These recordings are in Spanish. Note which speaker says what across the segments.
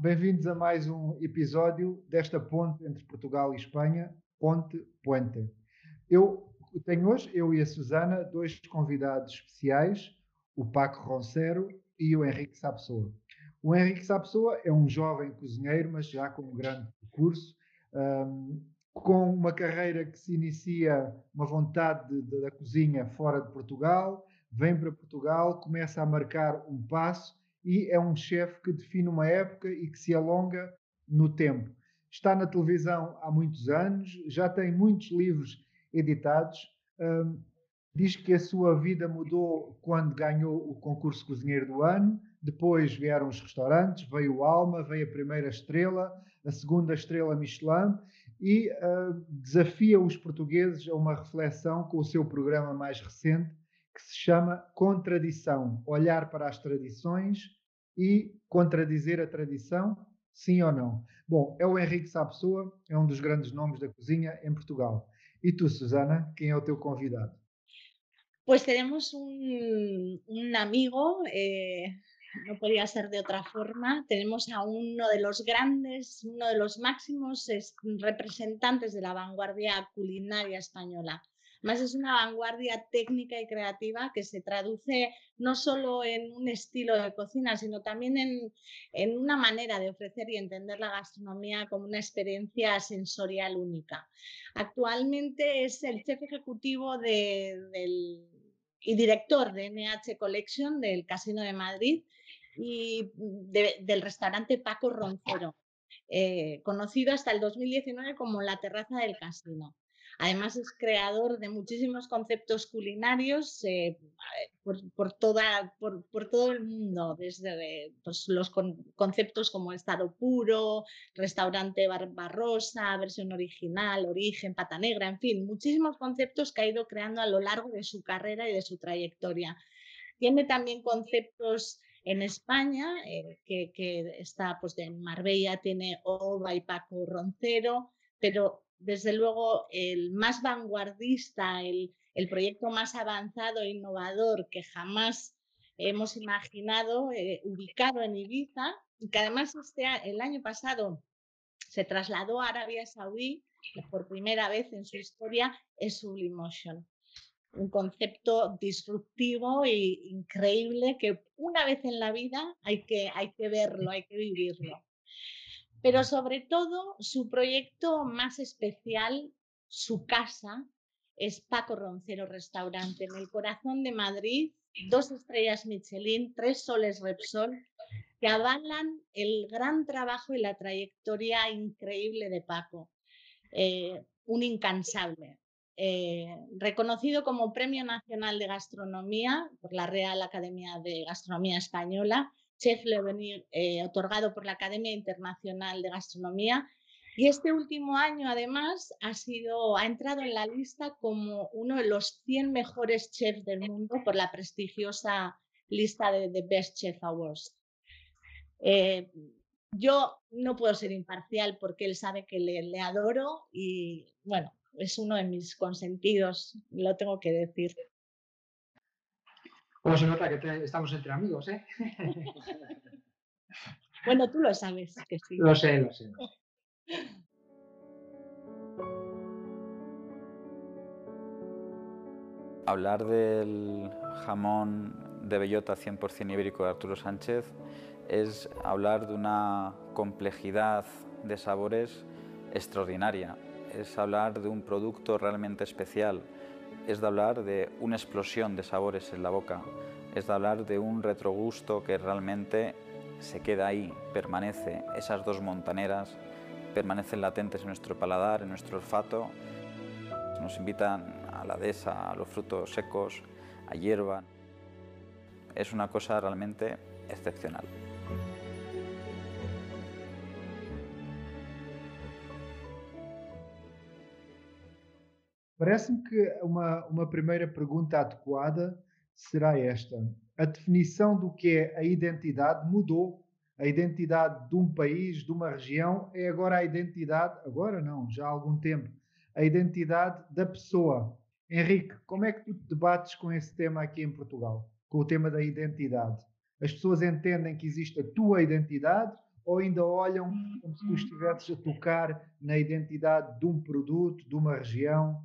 Speaker 1: bem-vindos a mais um episódio desta ponte entre Portugal e Espanha, Ponte Puente. Eu tenho hoje, eu e a Susana, dois convidados especiais, o Paco Roncero e o Henrique Sapessoa. O Henrique Sapessoa é um jovem cozinheiro, mas já com um grande percurso, um, com uma carreira que se inicia, uma vontade de, de, da cozinha fora de Portugal, vem para Portugal, começa a marcar um passo e é um chefe que define uma época e que se alonga no tempo. Está na televisão há muitos anos, já tem muitos livros editados. Um, diz que a sua vida mudou quando ganhou o concurso Cozinheiro do Ano. Depois vieram os restaurantes, veio o Alma, veio a primeira estrela, a segunda estrela Michelin e uh, desafia os portugueses a uma reflexão com o seu programa mais recente, que se chama Contradição olhar para as tradições e contradizer a tradição, sim ou não. Bom, é o Henrique Sapessoa, é um dos grandes nomes da cozinha em Portugal. E tu, Susana, quem é o teu convidado?
Speaker 2: Pues tenemos un, un amigo, eh, no podía ser de otra forma. Tenemos a uno de los grandes, uno de los máximos representantes de la vanguardia culinaria española. Más es una vanguardia técnica y creativa que se traduce no solo en un estilo de cocina, sino también en, en una manera de ofrecer y entender la gastronomía como una experiencia sensorial única. Actualmente es el chef ejecutivo de, del, y director de NH Collection del Casino de Madrid y de, del restaurante Paco Roncero, eh, conocido hasta el 2019 como la terraza del casino. Además es creador de muchísimos conceptos culinarios eh, por, por, todo el mundo, desde pues, los con, conceptos como estado puro, restaurante barbarosa, versión original, origen, pata negra, en fin, muchísimos conceptos que ha ido creando a lo largo de su carrera y de su trayectoria. Tiene también conceptos en España, eh, que, que, está pues en Marbella, tiene Ova y Paco Roncero, pero desde luego el más vanguardista, el, el proyecto más avanzado e innovador que jamás hemos imaginado, eh, ubicado en Ibiza, y que además este, el año pasado se trasladó a Arabia Saudí por primera vez en su historia, es Sublimotion. Un concepto disruptivo e increíble que una vez en la vida hay que, hay que verlo, hay que vivirlo pero sobre todo su proyecto más especial, su casa, es Paco Roncero Restaurante, en el corazón de Madrid, dos estrellas Michelin, tres soles Repsol, que avalan el gran trabajo y la trayectoria increíble de Paco. Eh, un incansable. Eh, reconocido como Premio Nacional de Gastronomía por la Real Academia de Gastronomía Española Chef Le eh, otorgado por la Academia Internacional de Gastronomía. Y este último año, además, ha, sido, ha entrado en la lista como uno de los 100 mejores chefs del mundo por la prestigiosa lista de The Best Chef Awards. Eh, yo no puedo ser imparcial porque él sabe que le, adoro y, bueno, es uno de mis consentidos, lo tengo que decir.
Speaker 3: ¿Cómo se nota que te, estamos entre amigos, eh?
Speaker 2: bueno, tú lo sabes que sí.
Speaker 3: Lo sé, lo sé.
Speaker 4: Hablar del jamón de bellota 100% ibérico de Arturo Sánchez es hablar de una complejidad de sabores extraordinaria. Es hablar de un producto realmente especial es de hablar de una explosión de sabores en la boca, es de hablar de un retrogusto que realmente se queda ahí, permanece. Esas dos montaneras permanecen latentes en nuestro paladar, en nuestro olfato. Nos invitan a la dehesa, a los frutos secos, a hierba. Es una cosa realmente excepcional.
Speaker 1: Parece-me que uma, uma primeira pergunta adequada será esta. A definição do que é a identidade mudou. A identidade de um país, de uma região, é agora a identidade, agora não, já há algum tempo, a identidade da pessoa. Henrique, como é que tu te debates com esse tema aqui em Portugal? Com o tema da identidade? As pessoas entendem que existe a tua identidade ou ainda olham como se tu estivesses a tocar na identidade de um produto, de uma região?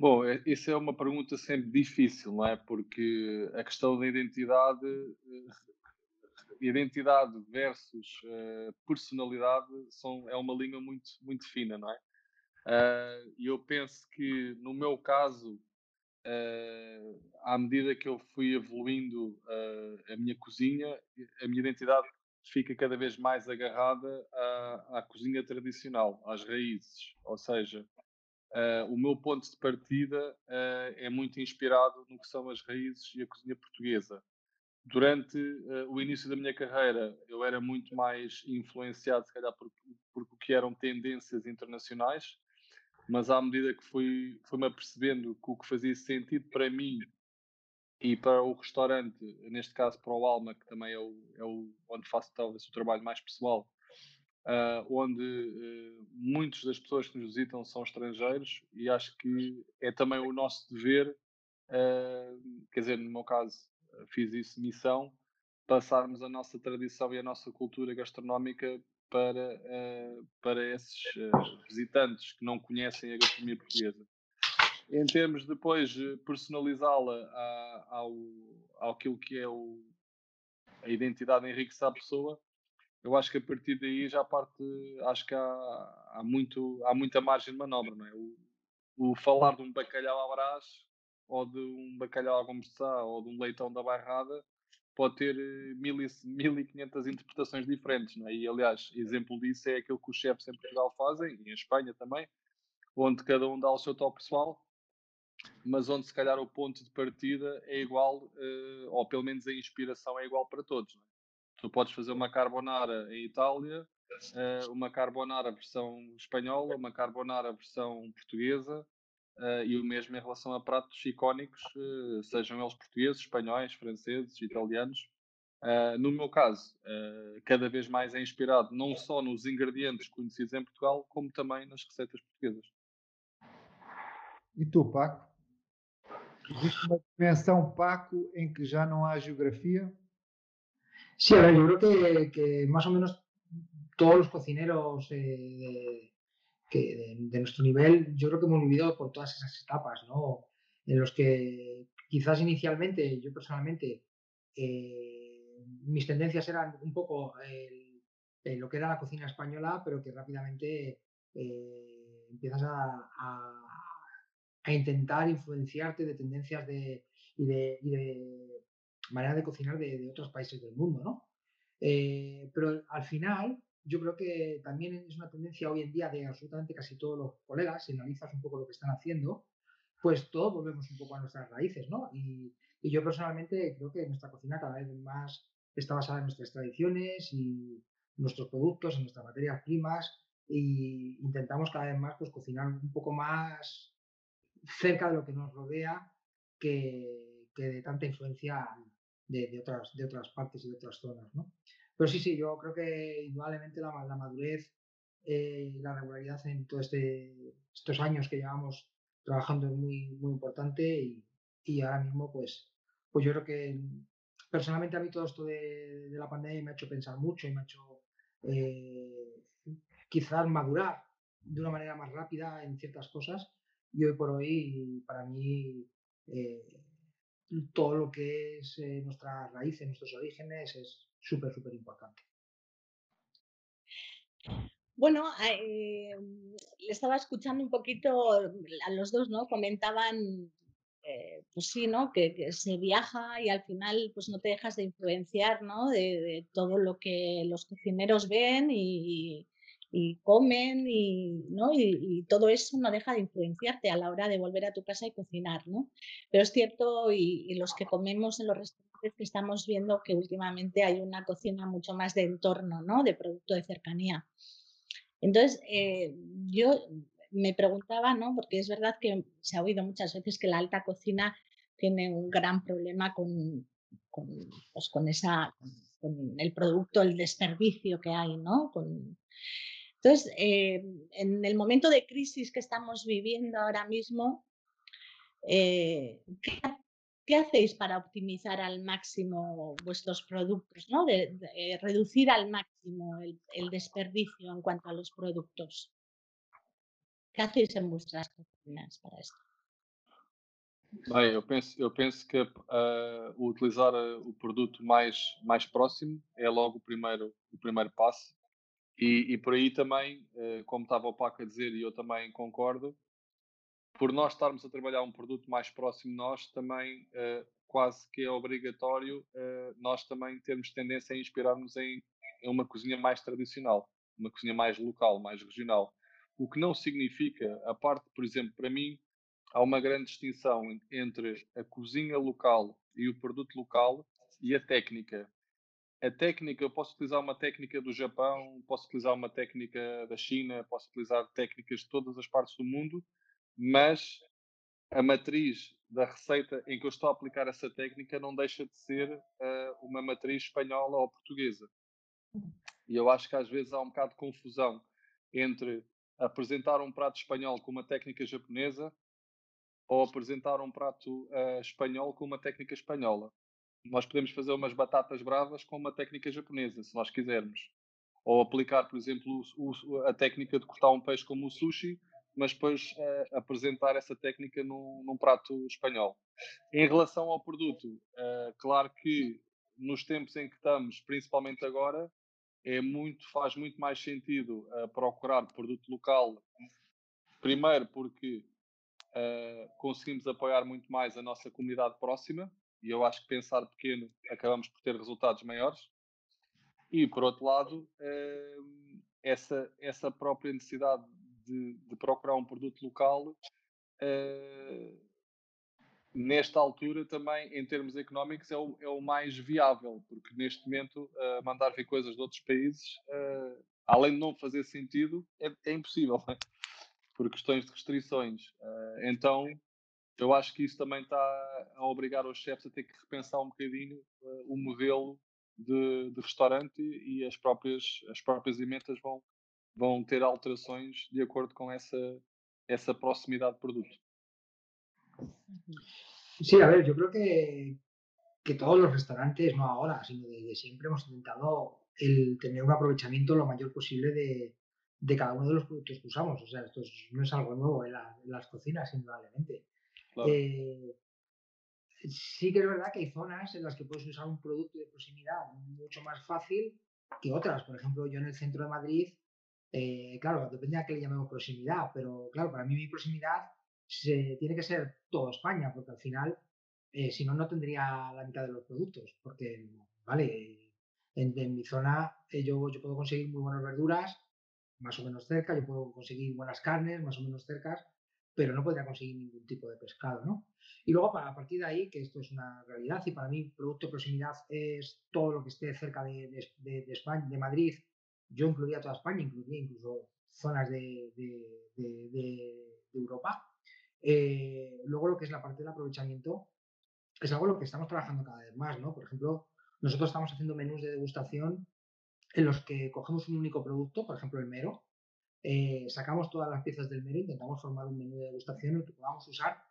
Speaker 5: Bom, isso é uma pergunta sempre difícil, não é? Porque a questão da identidade, identidade versus uh, personalidade são, é uma linha muito, muito fina, não é? E uh, eu penso que no meu caso, uh, à medida que eu fui evoluindo a minha cozinha, a minha identidade fica cada vez mais agarrada à, à cozinha tradicional, às raízes, ou seja, Uh, o meu ponto de partida uh, é muito inspirado no que são as raízes e a cozinha portuguesa. Durante uh, o início da minha carreira, eu era muito mais influenciado, se calhar, por, por o que eram tendências internacionais, mas à medida que fui, fui-me apercebendo que o que fazia sentido para mim e para o restaurante, neste caso para o Alma, que também é, o, é o, onde faço talvez o trabalho mais pessoal, uh, onde uh, muitas das pessoas que nos visitam são estrangeiros e acho que é também o nosso dever, uh, quer dizer, no meu caso, fiz isso missão, passarmos a nossa tradição e a nossa cultura gastronómica para, para esses visitantes que não conhecem a gastronomia portuguesa. Em termos de depois personalizá-la ao, ao que é o, a identidade enriquecer a pessoa, eu acho que a partir daí já parte, acho que há, há, muito, há muita margem de manobra, não é? O, o falar de um bacalhau à brás, ou de um bacalhau à gomeçá, ou de um leitão da bairrada, pode ter 1500 eh, interpretações diferentes, não é? E, aliás, exemplo disso é aquilo que os chefes em Portugal fazem, e em Espanha também, onde cada um dá o seu toque pessoal, mas onde se calhar o ponto de partida é igual, eh, ou pelo menos a inspiração é igual para todos, não é? Tu podes fazer uma carbonara em Itália, eh, uma carbonara versão espanhola, uma carbonara versão portuguesa eh, e o mesmo em relação a pratos icónicos, eh, sejam eles portugueses, espanhóis, franceses, italianos. no meu caso, cada vez mais é inspirado não só nos ingredientes conhecidos em Portugal, como também nas receitas portuguesas.
Speaker 1: E tu, Paco? Existe uma dimensão, Paco, em que já não há geografia?
Speaker 3: Sí, a ver, yo creo que, más o menos todos los cocineros eh, de, nuestro nivel, yo creo que hemos vivido por todas esas etapas, ¿no? En los que quizás inicialmente, yo personalmente, eh, mis tendencias eran un poco lo que era la cocina española, pero que rápidamente eh, empiezas a, intentar influenciarte de tendencias de, y de manera de cocinar de, otros países del mundo, ¿no? Eh, pero al final, yo creo que también es una tendencia hoy en día de absolutamente casi todos los colegas, si analizas un poco lo que están haciendo, pues todos volvemos un poco a nuestras raíces, ¿no? Y, yo personalmente creo que nuestra cocina cada vez más está basada en nuestras tradiciones y nuestros productos, en nuestras materias primas, y intentamos cada vez más pues, cocinar un poco más cerca de lo que nos rodea que, que de tanta influencia de, otras, de otras partes y de otras zonas, ¿no? Pero sí, sí, yo creo que indudablemente la, la madurez, eh, la regularidad en todos este, estos años que llevamos trabajando es muy, muy importante y, y, ahora mismo, pues, pues yo creo que personalmente a mí todo esto de, de la pandemia me ha hecho pensar mucho y me ha hecho eh, quizás madurar de una manera más rápida en ciertas cosas y hoy por hoy para mí eh, todo lo que es eh, nuestras raíces, nuestros orígenes, es súper, súper importante.
Speaker 2: Bueno, eh, le estaba escuchando un poquito a los dos, ¿no? Comentaban, eh, pues sí, ¿no? Que, se viaja y al final, pues no te dejas de influenciar, ¿no? De, todo lo que los cocineros ven y, y comen y, ¿no? Y, todo eso no deja de influenciarte a la hora de volver a tu casa y cocinar, ¿no? Pero es cierto, y, los que comemos en los restaurantes que estamos viendo que últimamente hay una cocina mucho más de entorno, ¿no? De producto de cercanía. Entonces, eh, yo me preguntaba, ¿no? Porque es verdad que se ha oído muchas veces que la alta cocina tiene un gran problema con, con, pues con esa, con el producto, el desperdicio que hay, ¿no? Con, entonces, eh, en el momento de crisis que estamos viviendo ahora mismo, eh, ¿qué hacéis para optimizar al máximo vuestros productos, ¿no? de, reducir al máximo el, desperdicio en cuanto a los productos? ¿Qué hacéis en vuestras cocinas para esto?
Speaker 5: Bem, eu penso, eu penso que uh, utilizar uh, o produto mais, mais próximo é logo o primeiro, o primeiro passo. E, e por aí também, uh, como estava o Paco a dizer, e eu também concordo, por nós estarmos a trabalhar um produto mais próximo de nós, também quase que é obrigatório nós também termos tendência a inspirar-nos em, em uma cozinha mais tradicional, uma cozinha mais local, mais regional. O que não significa, a parte, por exemplo, para mim, há uma grande distinção entre a cozinha local e o produto local e a técnica. A técnica, eu posso utilizar uma técnica do Japão, posso utilizar uma técnica da China, posso utilizar técnicas de todas as partes do mundo, mas a matriz da receita em que eu estou a aplicar essa técnica não deixa de ser uh, uma matriz espanhola ou portuguesa. E eu acho que às vezes há um bocado de confusão entre apresentar um prato espanhol com uma técnica japonesa ou apresentar um prato uh, espanhol com uma técnica espanhola. Nós podemos fazer umas batatas bravas com uma técnica japonesa, se nós quisermos. Ou aplicar, por exemplo, o, o, a técnica de cortar um peixe como o sushi, mas depois uh, apresentar essa técnica num, num, prato espanhol. Em relação ao produto, uh, claro que nos tempos em que estamos, principalmente agora, é muito, faz muito mais sentido procurar produto local. Primeiro porque conseguimos apoiar muito mais a nossa comunidade próxima e eu acho que pensar pequeno acabamos por ter resultados maiores. E por outro lado, uh, essa, essa própria necessidade de, de procurar um produto local, uh, nesta altura também, em termos económicos, é o, é o mais viável, porque neste momento mandar vir coisas de outros países, além de não fazer sentido, é, é impossível. Por questões de restrições. Então, eu acho que isso também está a obrigar os chefes a ter que repensar um bocadinho uh, o modelo de, de, restaurante e as próprias, as próprias emendas vão, vão ter alterações de acordo com essa, proximidade de produto.
Speaker 3: Sí, a ver, yo creo que, que todos los restaurantes, no ahora, sino desde siempre hemos intentado el tener un aprovechamiento lo mayor posible de, de cada uno de los productos que usamos. O sea, esto no es algo nuevo en, las cocinas, indudablemente. Eh, sí que es verdad que hay zonas en las que puedes usar un producto de proximidad mucho más fácil que otras. Por ejemplo, yo en el centro de Madrid, eh, claro, depende a qué le llamemos proximidad, pero claro, para mí mi proximidad tiene que ser toda España, porque al final, eh, si no, no tendría la mitad de los productos, porque, vale, en, mi zona yo, yo puedo conseguir muy buenas verduras, más o menos cerca, yo puedo conseguir buenas carnes más o menos cercas, pero no podría conseguir ningún tipo de pescado, ¿no? Y luego, para, a partir de ahí, que esto es una realidad, y para mí, producto de proximidad es todo lo que esté cerca de, de, de, España, de Madrid, yo incluiría toda España, incluiría incluso zonas de, Europa. Eh, luego, lo que es la parte del aprovechamiento, es algo en lo que estamos trabajando cada vez más, ¿no? Por ejemplo, nosotros estamos haciendo menús de degustación en los que cogemos un único producto, por ejemplo el mero, eh, sacamos todas las piezas del mero, intentamos formar un menú de degustación en el que podamos usar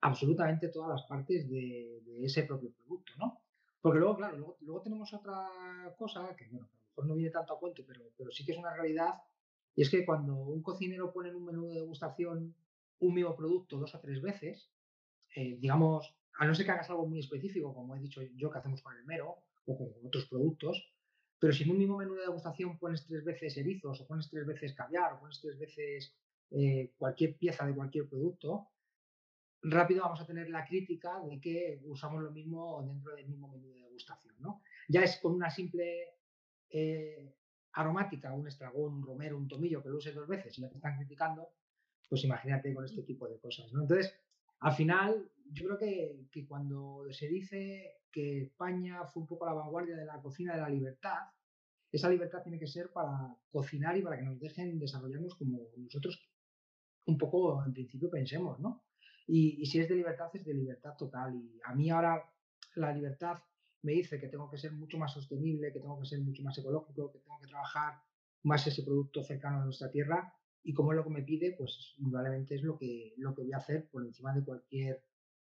Speaker 3: absolutamente todas las partes de, ese propio producto, ¿no? Porque luego, claro, luego, tenemos otra cosa que, bueno, a lo mejor no viene tanto a cuento, pero, pero sí que es una realidad, y es que cuando un cocinero pone en un menú de degustación un mismo producto dos o tres veces, eh, digamos, a no ser que hagas algo muy específico, como he dicho yo que hacemos con el mero o con otros productos, pero si en un mismo menú de degustación pones tres veces erizos, o pones tres veces caviar, o pones tres veces eh, cualquier pieza de cualquier producto, rápido vamos a tener la crítica de que usamos lo mismo dentro del mismo menú de degustación. ¿no? Ya es con una simple eh, aromática, un estragón, un romero, un tomillo, que lo uses dos veces y ya te están criticando, pues imagínate con este tipo de cosas. ¿no? Entonces, al final, yo creo que, cuando se dice que España fue un poco la vanguardia de la cocina de la libertad, esa libertad tiene que ser para cocinar y para que nos dejen desarrollarnos como nosotros un poco en principio pensemos, ¿no? Y, si es de libertad, es de libertad total. Y a mí ahora la libertad me dice que tengo que ser mucho más sostenible, que tengo que ser mucho más ecológico, que tengo que trabajar más ese producto cercano a nuestra tierra y como es lo que me pide, pues indudablemente es lo que, lo que voy a hacer por encima de cualquier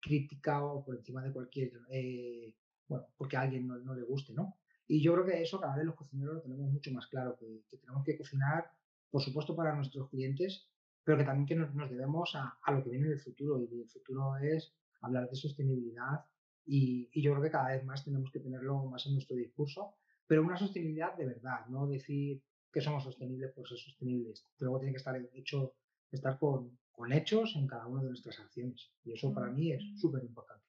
Speaker 3: crítica o por encima de cualquier, eh, bueno, porque a alguien no, no, le guste, ¿no? Y yo creo que eso cada vez los cocineros lo tenemos mucho más claro, que, tenemos que cocinar, por supuesto, para nuestros clientes, pero que también que nos, nos debemos a, a, lo que viene del futuro, y el futuro es hablar de sostenibilidad y, y, yo creo que cada vez más tenemos que tenerlo más en nuestro discurso, pero una sostenibilidad de verdad, no decir que somos sostenibles por ser sostenibles, luego tiene que estar hecho, estar con, con hechos en cada una de nuestras acciones. E isso para mim é super importante.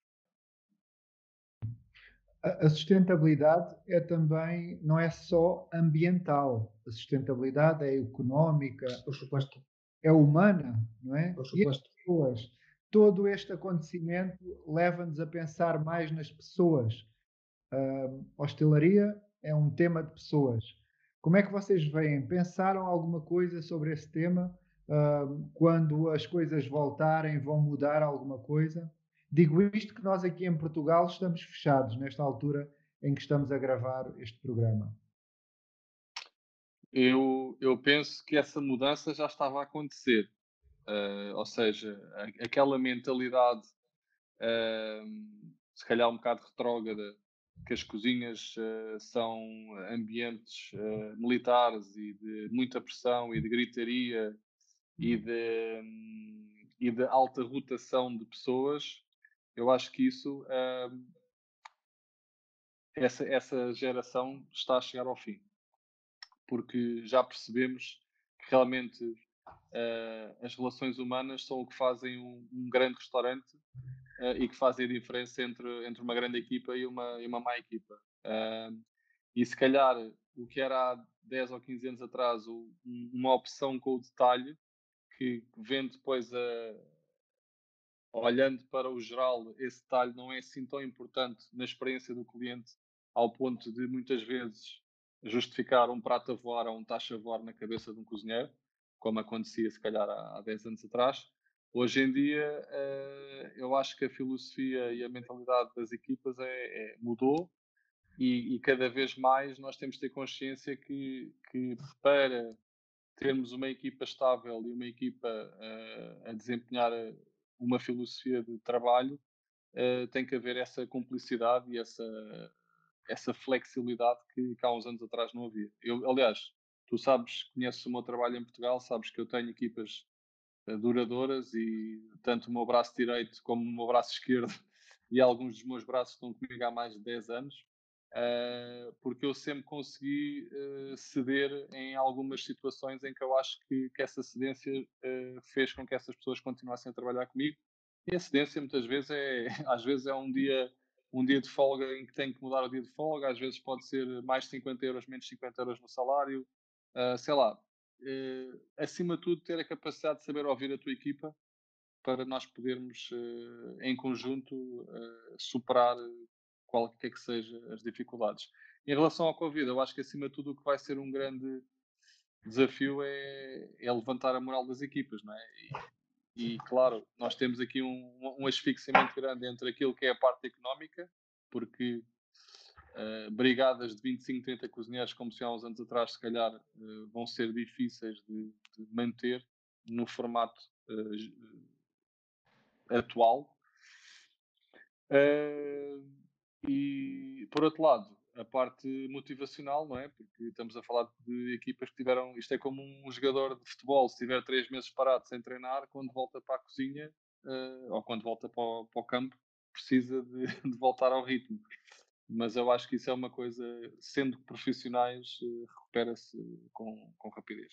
Speaker 1: A sustentabilidade é também, não é só ambiental, a sustentabilidade é económica,
Speaker 3: por supuesto.
Speaker 1: é humana, não é?
Speaker 3: Por supuesto.
Speaker 1: E pessoas. Todo este acontecimento leva-nos a pensar mais nas pessoas. Uh, hostelaria é um tema de pessoas. Como é que vocês veem? Pensaram alguma coisa sobre esse tema? uh, quando as coisas voltarem, vão mudar alguma coisa. Digo isto que nós aqui em Portugal estamos fechados nesta altura em que estamos a gravar este programa.
Speaker 5: Eu, eu penso que essa mudança já estava a acontecer. Uh, ou seja, aquela mentalidade, uh, se calhar um bocado retrógrada, que as cozinhas uh, são ambientes militares e de muita pressão e de gritaria e de, e de alta rotação de pessoas, eu acho que isso, uh, essa, essa geração está a chegar ao fim. Porque já percebemos que realmente uh, as relações humanas são o que fazem um, um grande restaurante uh, e que fazem a diferença entre, entre uma grande equipa e uma, e uma má equipa. e se calhar o que era há 10 ou 15 anos atrás uma opção com o detalhe, que vem depois a, olhando para o geral, esse detalhe não é assim tão importante na experiência do cliente, ao ponto de muitas vezes justificar um prato a voar ou um taxa a voar na cabeça de um cozinheiro, como acontecia se calhar há, há 10 anos atrás. Hoje em dia, uh, eu acho que a filosofia e a mentalidade das equipas é, é mudou e, e, cada vez mais nós temos de ter consciência que, que para termos uma equipa estável e uma equipa uh, a desempenhar eh, uma filosofia de trabalho, uh, tem que haver essa cumplicidade e essa, essa flexibilidade que, que há uns anos atrás não havia. Eu, aliás, tu sabes, conheces o meu trabalho em Portugal, sabes que eu tenho equipas duradouras e tanto o meu braço direito como o meu braço esquerdo e alguns dos meus braços estão comigo há mais de 10 anos uh, porque eu sempre consegui uh, ceder em algumas situações em que eu acho que, que essa cedência uh, fez com que essas pessoas continuassem a trabalhar comigo. E a cedência muitas vezes é, às vezes é um dia, um dia de folga em que tem que mudar o dia de folga, às vezes pode ser mais 50 euros, menos 50 euros no salário, sei lá. Acima de tudo, ter a capacidade de saber ouvir a tua equipa para nós podermos, em conjunto, superar qualquer que seja as dificuldades. Em relação ao Covid, eu acho que acima de tudo o que vai ser um grande desafio é, é levantar a moral das equipas, não é? E, e claro, nós temos aqui um, um asfixiamento grande entre aquilo que é a parte económica, porque uh, brigadas de 25, 30 cozinheiros, como se há uns anos atrás, se calhar uh, vão ser difíceis de, de manter no formato uh, atual. E, por outro lado, a parte motivacional, não é? Porque estamos a falar de equipas que tiveram. Isto é como um jogador de futebol, se tiver três meses parado sem treinar, quando volta para a cozinha uh, ou quando volta para o, para o campo, precisa de, de, voltar ao ritmo. Mas eu acho que isso é uma coisa, sendo profissionais, uh, recupera-se com, com rapidez.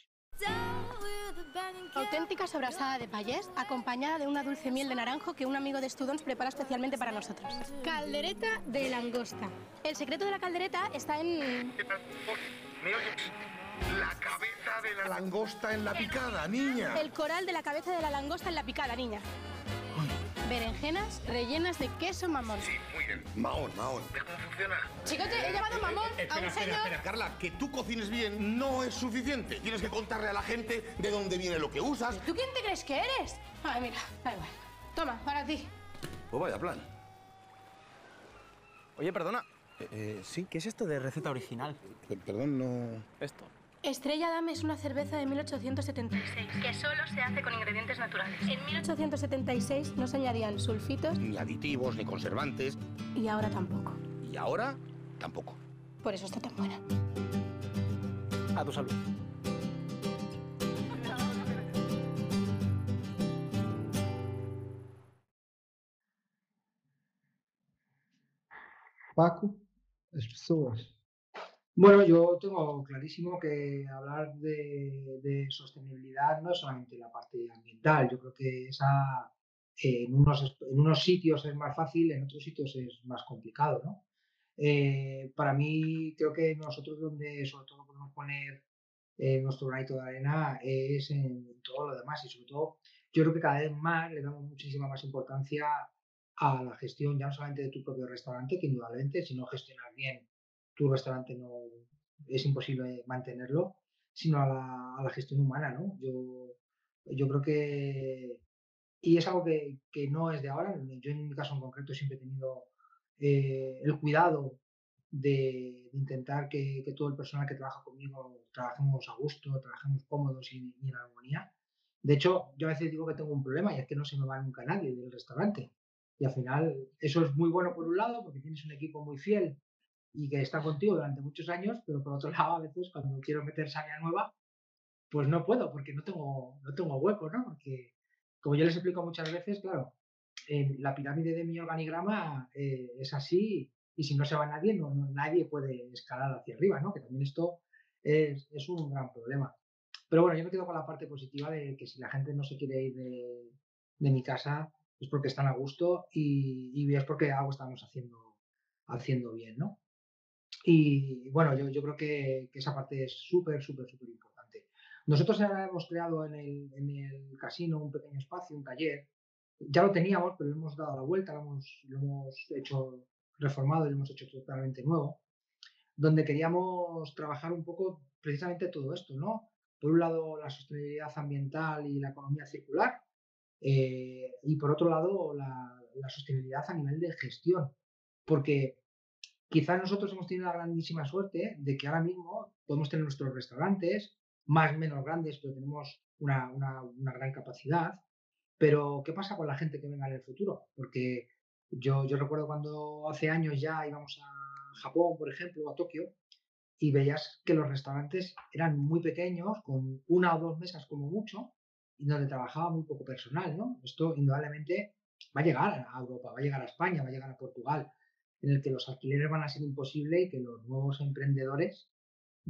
Speaker 6: Auténtica sobrasada de payés, acompañada de una dulce miel de naranjo que un amigo de Students prepara especialmente para nosotros. Caldereta de langosta. El secreto de la caldereta está en...
Speaker 7: La cabeza de la langosta en la picada, niña.
Speaker 6: El coral de la cabeza de la langosta en la picada, niña berenjenas rellenas de queso mamón.
Speaker 7: Sí, muy bien. Mahón, mahón. cómo funciona?
Speaker 6: Chicote, he llamado mamón a un señor...
Speaker 7: Espera, Carla, que tú cocines bien no es suficiente. Tienes que contarle a la gente de dónde viene lo que usas.
Speaker 6: ¿Tú quién te crees que eres? Ay, mira, da igual. Toma, para ti.
Speaker 7: Pues vaya plan.
Speaker 8: Oye, perdona. Eh, eh, sí, ¿qué es esto de receta original?
Speaker 7: perdón, no...
Speaker 8: Esto.
Speaker 6: Estrella Dame es una cerveza de 1876 que solo se hace con ingredientes naturales. En 1876 no se añadían sulfitos,
Speaker 7: Ni aditivos, ni conservantes.
Speaker 6: y ahora tampoco.
Speaker 7: Y ahora, tampoco.
Speaker 6: Por eso está tan buena.
Speaker 3: A tu salud.
Speaker 1: Paco, as pessoas.
Speaker 3: Bueno, yo tengo clarísimo que hablar de, de sostenibilidad no es solamente la parte ambiental. Yo creo que esa eh, en, unos, en unos sitios es más fácil, en otros sitios es más complicado, ¿no? Eh, para mí, creo que nosotros donde sobre todo podemos poner eh, nuestro granito de arena es en todo lo demás y sobre todo yo creo que cada vez más le damos muchísima más importancia a la gestión ya no solamente de tu propio restaurante, que indudablemente si no gestionas bien tu restaurante no es imposible mantenerlo, sino a la, a la gestión humana, ¿no? Yo, yo creo que, y es algo que, que no es de ahora, yo en mi caso en concreto siempre he tenido eh, el cuidado de, de intentar que, que todo el personal que trabaja conmigo trabajemos a gusto, trabajemos cómodos y, y en armonía. De hecho, yo a veces digo que tengo un problema y es que no se me va nunca nadie del restaurante. Y al final eso es muy bueno por un lado porque tienes un equipo muy fiel y que está contigo durante muchos años, pero por otro lado a veces cuando quiero meter savia nueva, pues no puedo porque no tengo, no tengo hueco, ¿no? Porque como yo les explico muchas veces, claro, eh, la pirámide de mi organigrama eh, es así y si no se va nadie, no, no- nadie puede escalar hacia arriba, ¿no? Que también esto es, es un gran problema. Pero bueno, yo me quedo con la parte positiva de que si la gente no se quiere ir de, de mi casa es porque están a gusto y, y es porque algo estamos haciendo, haciendo bien, ¿no? Y bueno, yo, creo que, esa parte es súper, súper, súper importante. Nosotros ahora hemos creado en el, en el casino un pequeño espacio, un taller. Ya lo teníamos, pero le hemos dado la vuelta, lo hemos, lo hemos hecho reformado y lo hemos hecho totalmente nuevo, donde queríamos trabajar un poco precisamente todo esto, ¿no? Por un lado, la sostenibilidad ambiental y la economía circular, eh, y por otro lado, la, la sostenibilidad a nivel de gestión, porque quizás nosotros hemos tenido la grandísima suerte de que ahora mismo podemos tener nuestros restaurantes, más o menos grandes, pero tenemos una, gran capacidad. Pero, ¿qué pasa con la gente que venga en el futuro? Porque yo, recuerdo cuando hace años ya íbamos a Japón, por ejemplo, a Tokio, y veías que los restaurantes eran muy pequeños, con una o dos mesas como mucho, y donde trabajaba muy poco personal. Esto indudablemente va a llegar a Europa, va a llegar a España, va a llegar a Portugal, en el que los alquileres van a ser imposibles y que los nuevos emprendedores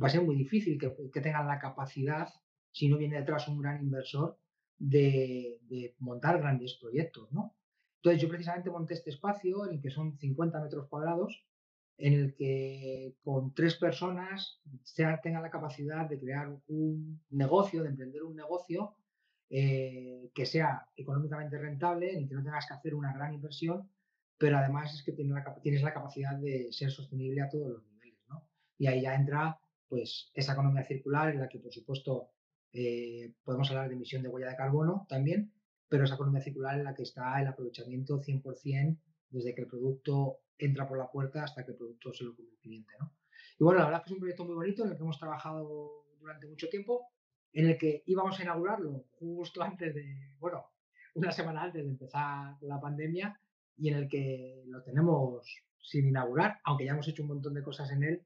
Speaker 3: va a ser muy difícil que, tengan la capacidad, si no viene detrás un gran inversor, de, de montar grandes proyectos, ¿no? Entonces yo precisamente monté este espacio en el que son 50 metros cuadrados, en el que con tres personas sea, tengan la capacidad de crear un negocio, de emprender un negocio eh, que sea económicamente rentable, en el que no tengas que hacer una gran inversión, pero además es que tienes la, tienes la capacidad de ser sostenible a todos los niveles, ¿no? Y ahí ya entra pues esa economía circular en la que por supuesto eh, podemos hablar de emisión de huella de carbono también, pero esa economía circular en la que está el aprovechamiento 100% desde que el producto entra por la puerta hasta que el producto se lo come el cliente, ¿no? Y bueno, la verdad es que es un proyecto muy bonito en el que hemos trabajado durante mucho tiempo, en el que íbamos a inaugurarlo justo antes de, bueno, una semana antes de empezar la pandemia y en el que lo tenemos sin inaugurar, aunque ya hemos hecho un montón de cosas en él,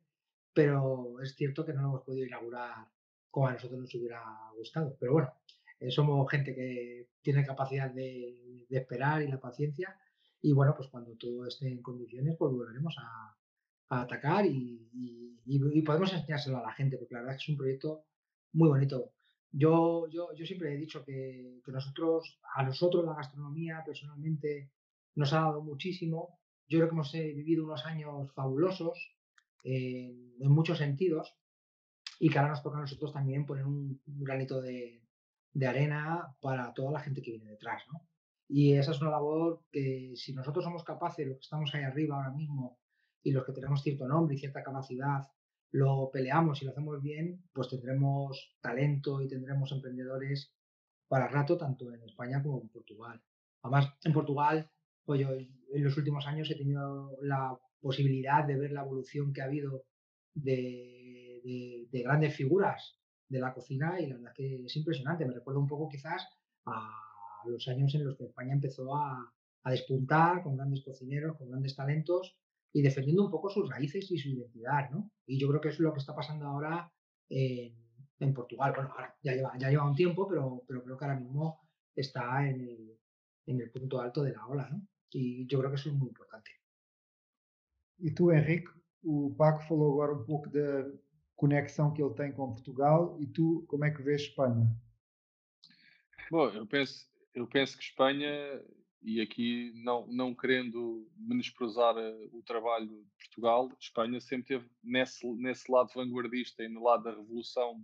Speaker 3: pero es cierto que no lo hemos podido inaugurar como a nosotros nos hubiera gustado. Pero bueno, eh, somos gente que tiene capacidad de, de esperar y la paciencia y bueno, pues cuando todo esté en condiciones, pues volveremos a, a atacar y, y- y- podemos enseñárselo a la gente, porque la verdad es que es un proyecto muy bonito. Yo, yo, yo siempre he dicho que, que nosotros, a nosotros la gastronomía personalmente nos ha dado muchísimo. Yo creo que hemos eh, vivido unos años fabulosos eh, en muchos sentidos y que ahora nos toca a nosotros también poner un, un granito de, de arena para toda la gente que viene detrás, ¿no? Y esa es una labor que si nosotros somos capaces, los que estamos ahí arriba ahora mismo y los que tenemos cierto nombre y cierta capacidad, lo peleamos y lo hacemos bien, pues tendremos talento y tendremos emprendedores para rato, tanto en España como en Portugal. Además, en Portugal, pues yo en los últimos años he tenido la posibilidad de ver la evolución que ha habido de, de, grandes figuras de la cocina y la verdad que es impresionante. Me recuerda un poco quizás a los años en los que España empezó a, despuntar con grandes cocineros, con grandes talentos y defendiendo un poco sus raíces y su identidad, ¿no? Y yo creo que es lo que está pasando ahora en, Portugal. Bueno, ahora ya lleva, ya un tiempo, pero, pero creo que ahora mismo está en el, en el punto alto de la ola, ¿no? Y yo creo que eso es muy importante.
Speaker 1: E tu, Henrique, o Paco falou agora um pouco da conexão que ele tem com Portugal e tu, como é que vês Espanha?
Speaker 5: Bom, eu penso, eu penso que Espanha, e aqui não, não querendo menosprezar eh, o trabalho de Portugal, Espanha sempre teve nesse, nesse lado vanguardista e no lado da revolução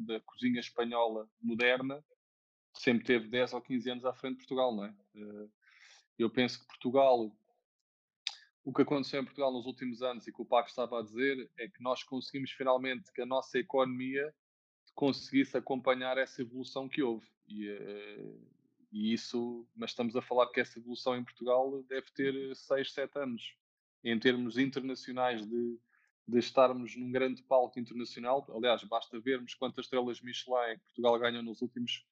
Speaker 5: da cozinha espanhola moderna, sempre teve 10 ou 15 anos à frente de Portugal, não é? Eh, eu penso que Portugal, o que aconteceu em Portugal nos últimos anos e que o Paco estava a dizer, é que nós conseguimos finalmente que a nossa economia conseguisse acompanhar essa evolução que houve. E, eh, e isso, mas estamos a falar que essa evolução em Portugal deve ter 6, 7 anos. Em termos internacionais de, de estarmos num grande palco internacional, aliás, basta vermos quantas estrelas Michelin Portugal ganhou nos últimos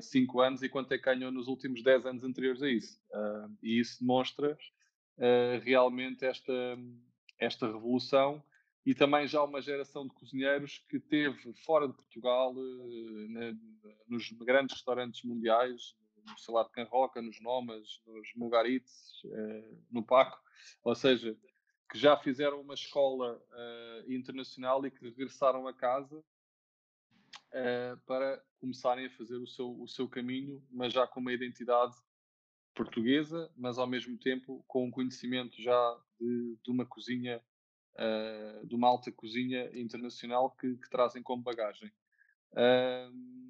Speaker 5: 5 uh, anos e quanto é que ganhou nos últimos 10 anos anteriores a isso. Uh, e isso demonstra uh, realmente esta, esta revolução e também já uma geração de cozinheiros que teve fora de Portugal, uh, nos grandes restaurantes mundiais, no Salado de Canroca, nos Nomas, nos Mugarites, uh, no Paco, ou seja, que já fizeram uma escola uh, internacional e que regressaram a casa para começarem a fazer o seu, o seu caminho, mas já com uma identidade portuguesa, mas ao mesmo tempo com um conhecimento já de, de uma cozinha uh, de uma alta cozinha internacional que, que trazem como bagagem. Uh,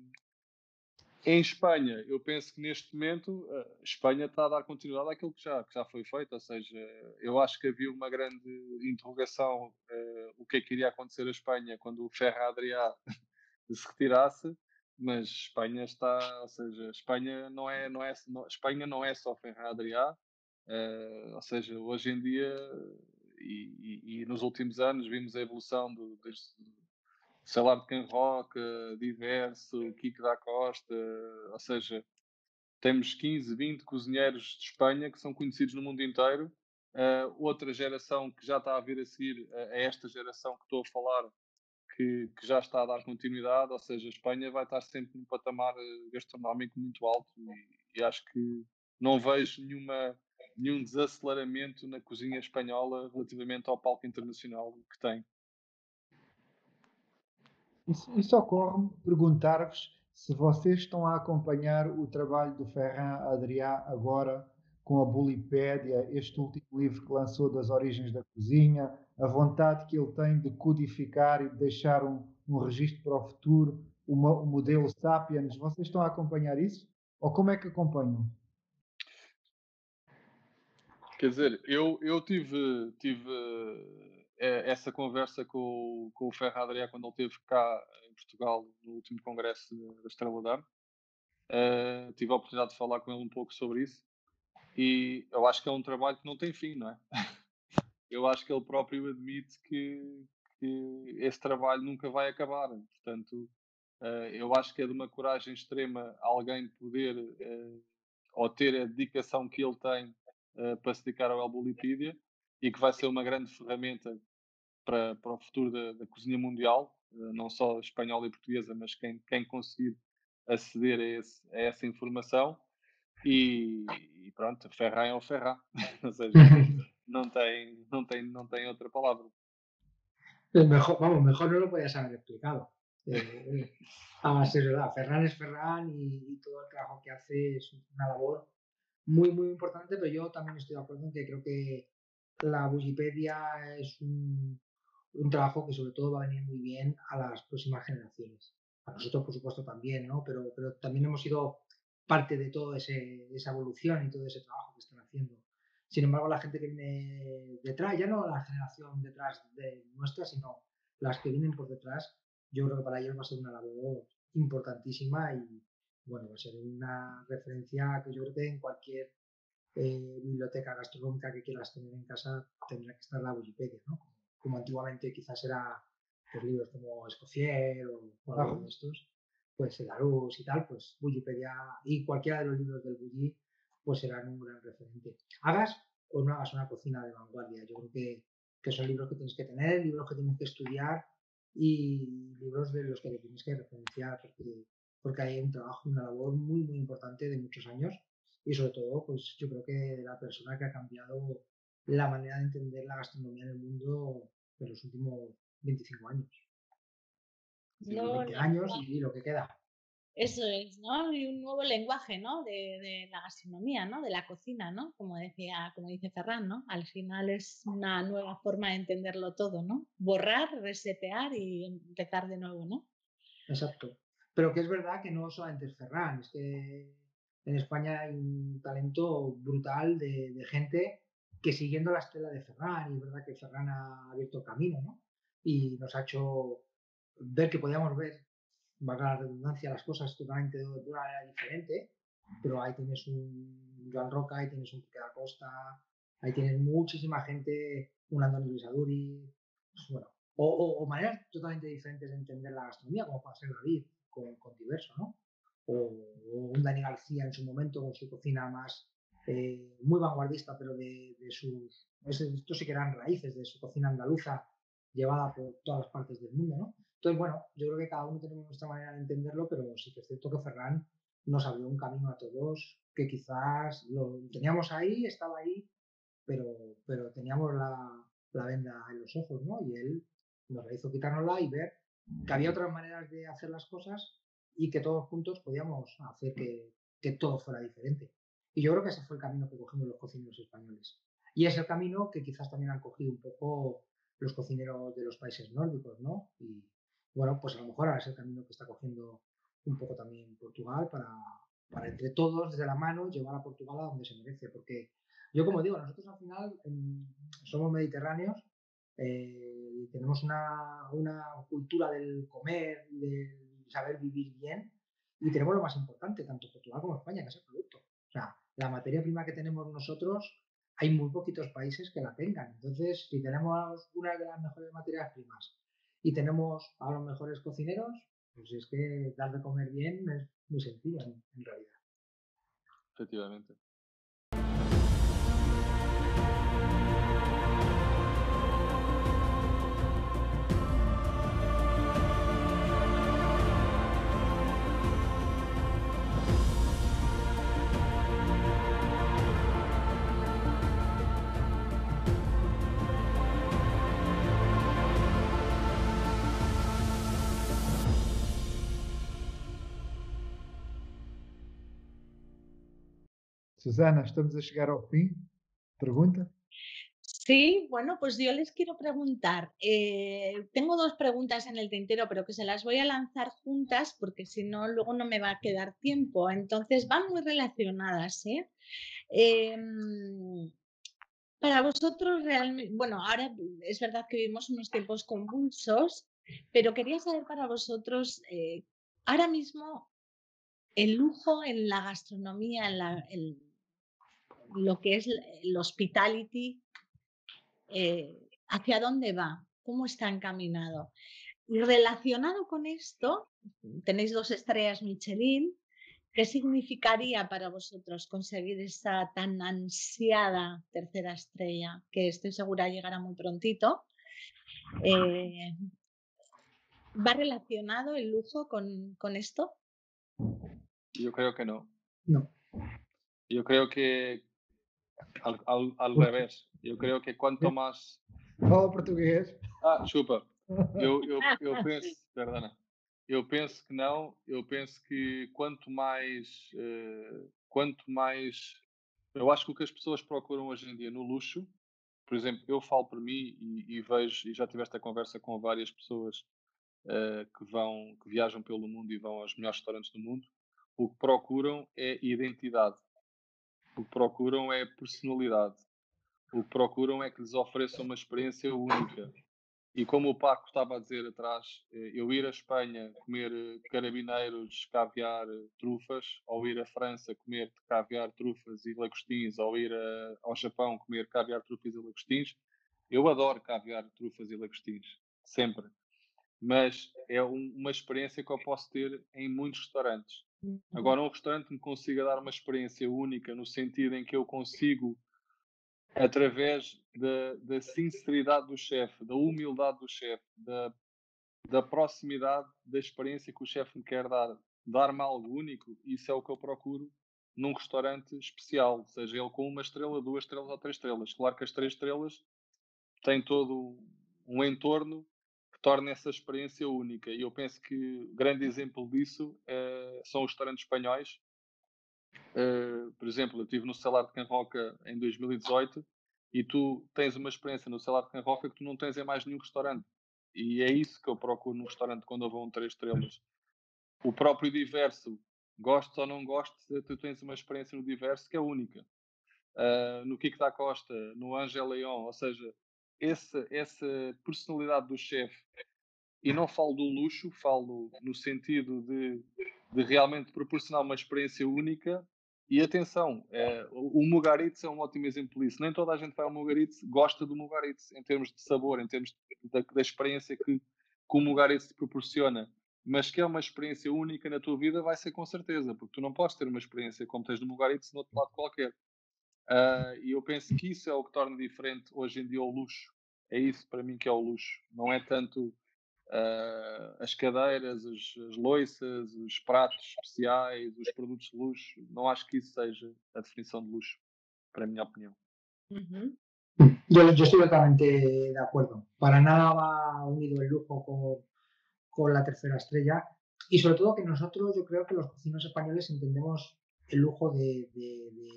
Speaker 5: em Espanha, eu penso que neste momento a uh, Espanha está a dar continuidade àquilo que já, que já foi feito, ou seja, eu acho que havia uma grande interrogação uh, o que é que iria acontecer a Espanha quando o Ferra Adrià se retirasse, mas Espanha está, ou seja, Espanha não é, não é, não, Espanha não é só Ferra Adrià, uh, ou seja, hoje em dia e, e, nos últimos anos vimos a evolução do, do Salário de Can Rock, Diverso, Kiko da Costa, ou seja, temos 15, 20 cozinheiros de Espanha que são conhecidos no mundo inteiro. Uh, outra geração que já está a vir a seguir a, esta geração que estou a falar, que, que, já está a dar continuidade, ou seja, a Espanha vai estar sempre num patamar eh, gastronómico muito alto e, e acho que não vejo nenhuma nenhum desaceleramento na cozinha espanhola relativamente ao palco internacional que tem.
Speaker 1: Isso, isso ocorre-me perguntar-vos se vocês estão a acompanhar o trabalho do Ferran Adrià agora com a Bulipédia, este último livro que lançou das origens da cozinha, a vontade que ele tem de codificar e de deixar um, um registro para o futuro, uma, o modelo Sapiens. Vocês estão a acompanhar isso? Ou como é que acompanham?
Speaker 5: Quer dizer, eu, eu tive, tive uh, essa conversa com, com o Ferro Adrià quando ele esteve cá em Portugal no último congresso da Estrela. Uh, tive a oportunidade de falar com ele um pouco sobre isso e eu acho que é um trabalho que não tem fim, não é? eu acho que ele próprio admite que, que esse trabalho nunca vai acabar. Portanto, uh, eu acho que é de uma coragem extrema alguém poder uh, ou ter a dedicação que ele tem uh, para se dedicar ao Elbolipídia e que vai ser uma grande ferramenta para, para o futuro da, da cozinha mundial, não só espanhola e portuguesa, mas quem, quem conseguir aceder a, esse, a essa informação. E, e pronto, Ferrari é o Ferrari, ou seja, não tem, não, tem, não tem outra palavra.
Speaker 3: Mejor, vamos, mejor no lo podías haber explicado. Eh, eh, además, es verdad, Ferran es Ferran y, y, todo el trabajo que hace es una labor muy, muy importante, pero yo también estoy de acuerdo en que creo que la Wikipedia es un, un trabajo que sobre todo va a venir muy bien a las próximas generaciones. A nosotros, por supuesto, también, ¿no? Pero, pero también hemos sido parte de toda esa evolución y todo ese trabajo que están haciendo. Sin embargo, la gente que viene detrás, ya no la generación detrás de nuestra, sino las que vienen por detrás, yo creo que para ellos va a ser una labor importantísima y, bueno, va a ser una referencia que yo creo que en cualquier eh, biblioteca gastronómica que quieras tener en casa tendrá que estar la Wikipedia, ¿no? Como, antiguamente quizás era pues, libros como Escoffier o, algo de estos, pues Edarus y tal, pues Wikipedia y cualquiera de los libros del Bulli pues serán un gran referente. Hagas o no hagas una cocina de vanguardia, yo creo que, que son libros que tienes que tener, libros que tienes que estudiar y libros de los que tienes que referenciar, porque, porque hay un trabajo, una labor muy, muy importante de muchos años y sobre todo, pues yo creo que de la persona que ha cambiado la manera de entender la gastronomía en el mundo en los últimos 25 años. 20 años y, lo que queda.
Speaker 2: Eso es, ¿no? Y un nuevo lenguaje, ¿no? De, de, la gastronomía, ¿no? De la cocina, ¿no? Como decía, como dice Ferran, ¿no? Al final es una nueva forma de entenderlo todo, ¿no? Borrar, resetear y empezar de nuevo, ¿no?
Speaker 3: Exacto. Pero que es verdad que no solamente es Ferran, es que en España hay un talento brutal de, de gente que siguiendo la estela de Ferran, y es verdad que Ferran ha abierto camino, ¿no? Y nos ha hecho ver que podíamos ver, valga la redundancia, las cosas totalmente de una manera diferente, pero ahí tienes un Joan Roca, ahí tienes un Pique da Costa, ahí tienes muchísima gente, un Andoni Luis Aduri, pues bueno, o, maneras totalmente diferentes de entender la gastronomía, como puede ser David, con, con diverso, ¿no? O, o, un Dani García en su momento con su cocina más eh, muy vanguardista, pero de, sus, esto sí que eran raíces de su cocina andaluza llevada por todas las partes del mundo, ¿no? Entonces, bueno, yo creo que cada uno tenemos nuestra manera de entenderlo, pero sí que es cierto que Ferran nos abrió un camino a todos que quizás lo teníamos ahí, estaba ahí, pero, pero teníamos la, venda en los ojos, ¿no? Y él nos la hizo quitárnosla y ver que había otras maneras de hacer las cosas y que todos juntos podíamos hacer que, que todo fuera diferente. Y yo creo que ese fue el camino que cogimos los cocineros españoles. Y es el camino que quizás también han cogido un poco los cocineros de los países nórdicos, ¿no? Bueno, pues a lo mejor ahora es el camino que está cogiendo un poco también Portugal para, para entre todos, desde la mano, llevar a Portugal a donde se merece. Porque yo, como digo, nosotros al final somos mediterráneos, eh, tenemos una, una, cultura del comer, del saber vivir bien, y tenemos lo más importante, tanto Portugal como España, que es el producto. O sea, la materia prima que tenemos nosotros, hay muy poquitos países que la tengan. Entonces, si tenemos una de las mejores materias primas y tenemos a los mejores cocineros, pues es que dar de comer bien es muy sencillo en, en realidad.
Speaker 5: Efectivamente.
Speaker 1: Susana, estamos a llegar al fin. Pregunta.
Speaker 2: Sí, bueno, pues yo les quiero preguntar. Eh, tengo dos preguntas en el tintero, pero que se las voy a lanzar juntas porque si no, luego no me va a quedar tiempo. Entonces van muy relacionadas. ¿eh? Em, para vosotros realmente, bueno, ahora es verdad que vivimos unos tiempos convulsos, pero quería saber para vosotros, eh, ahora mismo, el lujo en la gastronomía, en la, lo que es el hospitality, eh, hacia dónde va, cómo está encaminado. Y relacionado con esto, tenéis dos estrellas Michelin, ¿qué significaría para vosotros conseguir esa tan ansiada tercera estrella, que estoy segura llegará muy prontito? Eh, ¿Va relacionado el lujo con, con esto?
Speaker 5: Yo creo que no.
Speaker 3: No.
Speaker 5: Yo creo que, al, al, al revés. Eu creio que quanto mais.
Speaker 1: Fala português.
Speaker 5: Ah, chupa. Eu, eu, eu penso, perdona. Eu penso que não. Eu penso que quanto mais. Uh, quanto mais. Eu acho que o que as pessoas procuram hoje em dia no luxo, por exemplo, eu falo por mim e, e vejo, e já tive esta conversa com várias pessoas uh, que vão, que viajam pelo mundo e vão aos melhores restaurantes do mundo, o que procuram é identidade. O que procuram é personalidade. O que procuram é que lhes ofereçam uma experiência única. E como o Paco estava a dizer atrás, eh, eu ir à Espanha comer eh, carabineiros, caviar, eh, trufas, ou ir à França comer caviar, trufas e lagostins, ou ir a, ao Japão comer caviar, trufas e lagostins, eu adoro caviar, trufas e lagostins. Sempre. mas é um, uma experiência que eu posso ter em muitos restaurantes. Agora, um restaurante me consiga dar uma experiência única, no sentido em que eu consigo, através da, da sinceridade do chefe, da humildade do chefe, da, da proximidade da experiência que o chefe me quer dar, dar-me algo único, isso é o que eu procuro num restaurante especial, seja ele com uma estrela, duas estrelas ou três estrelas. Claro que as três estrelas têm todo um entorno torna essa experiência única. E eu penso que grande exemplo disso é, são os restaurantes espanhóis. Uh, por exemplo, eu estive no Salar de Can Roca em 2018 e tu tens uma experiência no Salar de Can Roca que tu não tens em mais nenhum restaurante. E é isso que eu procuro num restaurante quando eu vou um três estrelas. O próprio diverso gostes ou não gostes, tu tens uma experiência no diverso que é única. Uh, no Kiko da Costa, no Angel Leon, ou seja, essa, essa personalidade do chefe, e não falo do luxo, falo no sentido de, de realmente proporcionar uma experiência única. E atenção, é, o Mugaritz é um ótimo exemplo disso. Nem toda a gente vai ao Mugaritz gosta do Mugaritz em termos de sabor, em termos de, da, da experiência que, que o Mugaritz proporciona mas que é uma experiência única na tua vida, vai ser com certeza, porque tu não podes ter uma experiência como tens no Mugaritz no outro lado qualquer. Uh, e eu penso que isso é o que torna diferente hoje em dia o luxo. É isso para mim que é o luxo. Não é tanto uh, as cadeiras, as, as loiças, os pratos especiais, os produtos de luxo. Não acho que isso seja a definição de luxo, para a minha opinião.
Speaker 3: Uhum. Yo, yo, estoy totalmente de acuerdo. Para nada va unido el lujo con, con la tercera estrella y sobre todo que nosotros yo creo que los cocineros españoles entendemos el lujo de,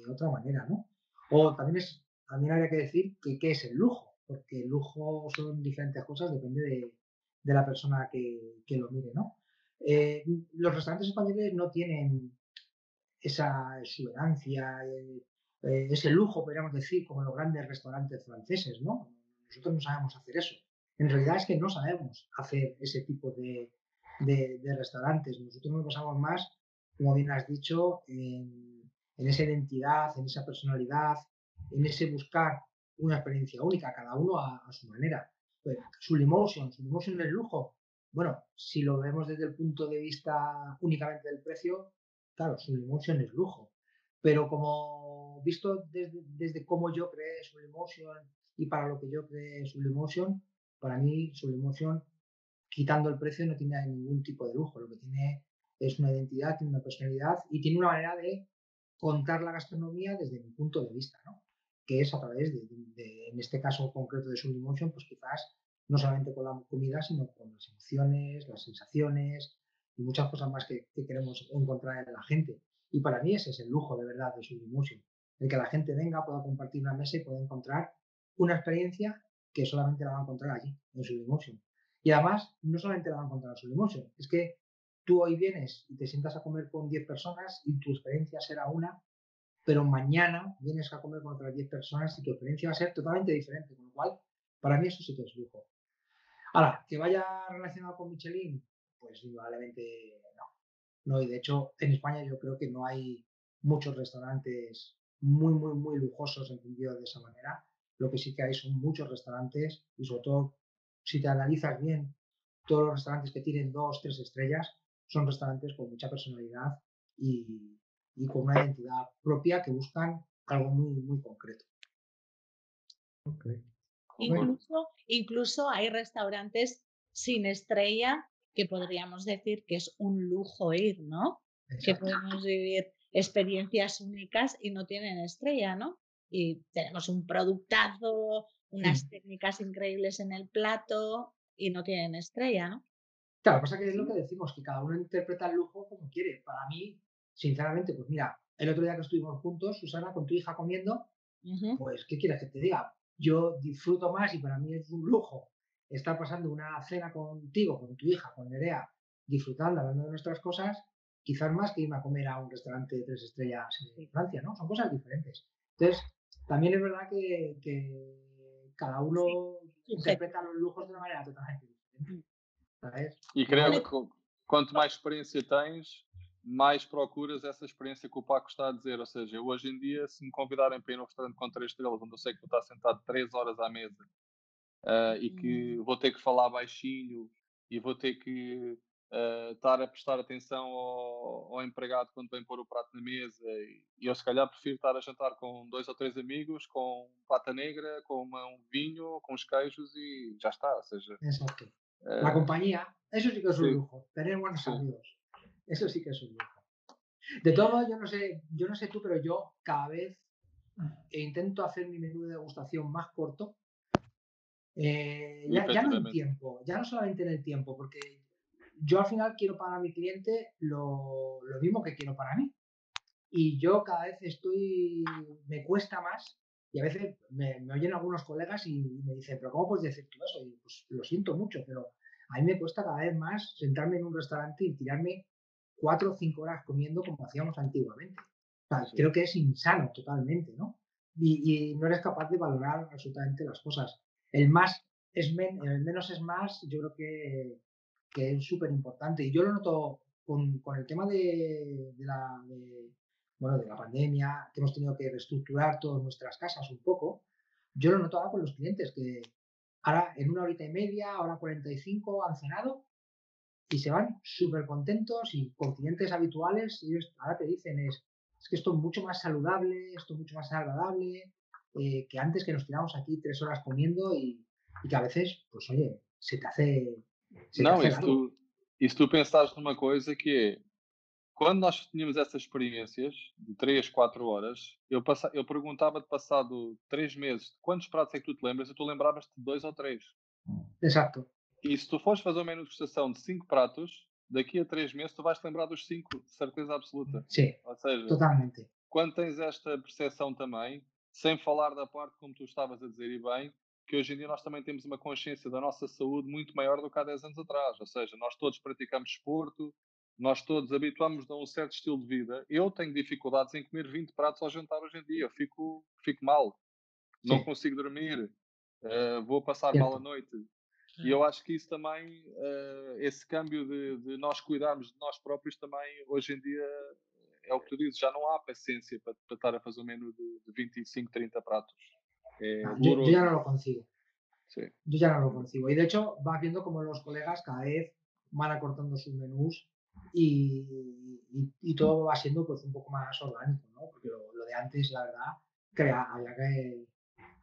Speaker 3: otra manera, ¿no? O también, es, también habría que decir que qué es el lujo, porque el lujo son diferentes cosas, depende de, la persona que, lo mire, ¿no? Eh, los restaurantes españoles no tienen esa exuberancia, eh, eh, ese lujo, podríamos decir, como los grandes restaurantes franceses, ¿no? Nosotros no sabemos hacer eso. En realidad es que no sabemos hacer ese tipo de, restaurantes. Nosotros nos basamos más, como bien has dicho, en, esa identidad, en esa personalidad, en ese buscar una experiencia única, cada uno a, su manera. Pues, Sublimotion, Sublimotion es lujo. Bueno, si lo vemos desde el punto de vista únicamente del precio, claro, Sublimotion es lujo. Pero como visto desde, desde cómo yo creé Sublimotion y para lo que yo creé Sublimotion, para mí Sublimotion, quitando el precio, no tiene ningún tipo de lujo. Lo que tiene es una identidad, tiene una personalidad y tiene una manera de contar la gastronomía desde mi punto de vista, ¿no? que es a través de, en este caso concreto de Sublimotion, pues quizás no solamente con la comida, sino con las emociones, las sensaciones y muchas cosas más que, queremos encontrar en la gente. Y para mí ese es el lujo de verdad de Sublimotion, el que la gente venga, pueda compartir una mesa y pueda encontrar una experiencia que solamente la va a encontrar allí, en Sublimotion. Y además, no solamente la va a encontrar en Sublimotion, es que tú hoy vienes y te sientas a comer con 10 personas y tu experiencia será una, pero mañana vienes a comer con otras 10 personas y tu experiencia va a ser totalmente diferente, con lo cual, para mí eso sí que es lujo. Ahora, que vaya relacionado con Michelin, pues indudablemente no. No, y de hecho, en España yo creo que no hay muchos restaurantes muy, muy, muy lujosos entendidos de esa manera. Lo que sí que hay son muchos restaurantes y sobre todo si te analizas bien, todos los restaurantes que tienen dos, tres estrellas son restaurantes con mucha personalidad y, con una identidad propia que buscan algo muy, muy concreto.
Speaker 2: Incluso, incluso hay restaurantes sin estrella que podríamos decir que es un lujo ir, ¿no? Que podemos vivir experiencias únicas y no tienen estrella, ¿no? y tenemos un productazo, unas técnicas increíbles en el plato y no tienen estrella, ¿no?
Speaker 3: Claro, pasa que es lo que decimos, que cada uno interpreta el lujo como quiere. Para mí, sinceramente, pues mira, el otro día que estuvimos juntos, Susana, con tu hija comiendo, pues, ¿qué quieres que te diga? Yo disfruto más y para mí es un lujo estar pasando una cena contigo, con tu hija, con Nerea, disfrutando, hablando de nuestras cosas, quizás más que irme a comer a un restaurante de tres estrellas en Francia, ¿no? Son cosas diferentes. Entonces, también es verdad que, cada uno interpreta los lujos de una manera totalmente diferente. ¿Sabes?
Speaker 5: E creio que quanto mais experiência tens, mais procuras essa experiência que o Paco está a dizer. Ou seja, hoje em dia, se me convidarem para ir num restaurante com três estrelas, onde eu sei que vou estar sentado três horas à mesa uh, e que hum. vou ter que falar baixinho e vou ter que uh, estar a prestar atenção ao, ao, empregado quando vem pôr o prato na mesa. E, eu, se calhar, prefiro estar a jantar com dois ou três amigos, com pata negra, com uma, um vinho, com os queijos e já está. Ou seja.
Speaker 3: Uh, La compañía, eso sí que es un sí. lujo. Tener buenos sí. amigos. Eso sí que es un lujo. De todo yo no sé, yo no sé tú, pero yo cada vez intento hacer mi menú de degustación más corto. Eh, ya, ya, no en tiempo, ya no solamente en el tiempo, porque yo al final quiero para mi cliente lo, lo mismo que quiero para mí. Y yo cada vez estoy, me cuesta más, y a veces me, me oyen algunos colegas y me dicen, pero ¿cómo puedes decir tú eso? Y pues lo siento mucho, pero a mí me cuesta cada vez más sentarme en un restaurante y tirarme cuatro o cinco horas comiendo como hacíamos antiguamente. O sea, sí. Creo que es insano totalmente, ¿no? Y, y, no eres capaz de valorar absolutamente las cosas. El más es men, el menos es más, yo creo que, que es súper importante. Y yo lo noto con, con el tema de, de la, de, bueno, de la pandemia, que hemos tenido que reestructurar todas nuestras casas un poco. Yo lo noto ahora con los clientes, que ahora en una horita y media, ahora 45 han cenado y se van súper contentos y con clientes habituales, ellos ahora te dicen es, es que esto es mucho más saludable, esto es mucho más agradable, eh, que antes que nos tiramos aquí tres horas comiendo y, y, que a veces, pues oye, se te hace... Se
Speaker 5: Não,
Speaker 3: te
Speaker 5: e se, tu, e se tu pensares numa coisa que quando nós tínhamos essas experiências de 3, 4 horas, eu, passa, eu perguntava-te passado 3 meses, quantos pratos é que tu te lembras? E tu lembravas-te de 2 ou 3.
Speaker 3: Exato.
Speaker 5: E se tu fores fazer uma degustação de 5 pratos, daqui a 3 meses tu vais te lembrar dos 5, de certeza absoluta.
Speaker 3: Sim,
Speaker 5: Ou seja,
Speaker 3: totalmente.
Speaker 5: quando tens esta percepção também, sem falar da parte como tu estavas a dizer e bem, que hoje em dia nós também temos uma consciência da nossa saúde muito maior do que há 10 anos atrás. Ou seja, nós todos praticamos esporto, nós todos habituamos a um certo estilo de vida. Eu tenho dificuldades em comer 20 pratos ao jantar hoje em dia. Eu fico, fico mal. Não
Speaker 3: Sim.
Speaker 5: consigo dormir. eh, vou passar
Speaker 3: Certo.
Speaker 5: mal a noite. E eu acho que isso também, eh, esse câmbio de, de nós cuidarmos de nós próprios também, hoje em dia, é o que tu dizes, já não há paciência para, para estar a fazer um menu de, de 25, 30 pratos. É
Speaker 3: Ah, Yo, yo
Speaker 5: doloroso.
Speaker 3: ya no lo consigo.
Speaker 5: Sí.
Speaker 3: Yo ya no lo consigo. Y de hecho, vas viendo como los colegas cada vez van acortando sus menús y, y- y todo va siendo pues un poco más orgánico, ¿no? Porque lo, lo de antes, la verdad, que había que,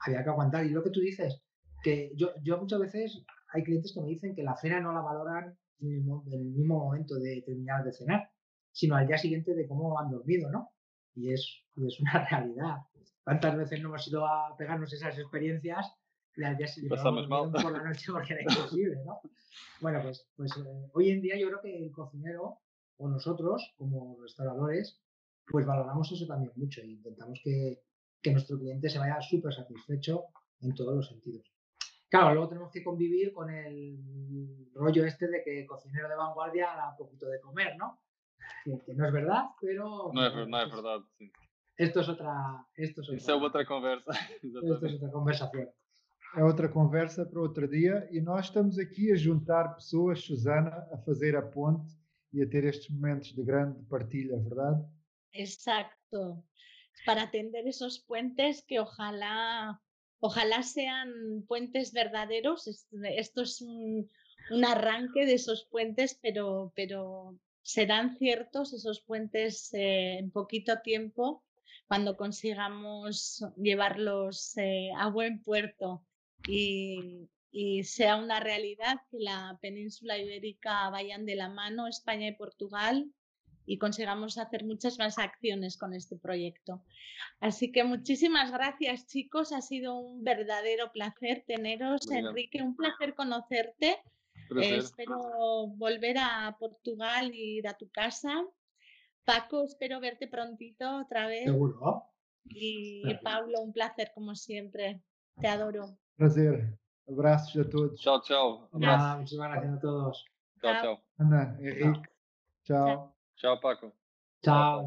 Speaker 3: había que aguantar. Y lo que tú dices, que yo, yo muchas veces hay clientes que me dicen que la cena no la valoran en el, en el mismo momento de terminar de cenar, sino al día siguiente de cómo han dormido, ¿no? Y es, y es una realidad. ¿Cuántas veces no hemos ido a pegarnos esas experiencias y al día siguiente
Speaker 5: Pasamos mal.
Speaker 3: por la noche porque era imposible, ¿no? Bueno, pues, pues eh, hoy en día yo creo que el cocinero o nosotros como restauradores pues valoramos eso también mucho e intentamos que, que nuestro cliente se vaya súper satisfecho en todos los sentidos. Claro, luego tenemos que convivir con el rollo este de que cocinero de vanguardia da poquito de comer, ¿no? Que, no es verdad, pero
Speaker 5: não é
Speaker 3: esto es-
Speaker 5: verdade, sim.
Speaker 3: esto es otra, esto es
Speaker 5: Isso é
Speaker 3: otra,
Speaker 5: conversa.
Speaker 3: esto es otra conversación.
Speaker 1: É outra conversa para outro dia e nós estamos aqui a juntar pessoas, Susana, a fazer a ponte e a ter estes momentos de grande partilha, verdade?
Speaker 2: Exacto. Para tender esos puentes que ojalá, ojalá sean puentes verdaderos. Es- Esto es un, un arranque de esos puentes, pero, pero serán ciertos esos puentes eh, en poquito tiempo cuando consigamos llevarlos eh, a buen puerto y, y sea una realidad que la península ibérica vayan de la mano España y Portugal y consigamos hacer muchas más acciones con este proyecto. Así que muchísimas gracias chicos, ha sido un verdadero placer teneros. Enrique, un placer conocerte. Eh, espero volver a Portugal y ir a tu casa. Paco, espero verte prontito otra vez.
Speaker 3: Seguro.
Speaker 2: Y. Pablo, un placer como siempre. Te adoro.
Speaker 1: Prazer. Abraços a todos.
Speaker 5: Tchau, tchau. Abraço.
Speaker 3: Gracias a todos.
Speaker 5: Tchau,
Speaker 2: Tchau.
Speaker 5: tchau.
Speaker 1: Ana, Henrique, tchau.
Speaker 5: Tchau, Paco.
Speaker 3: Chao.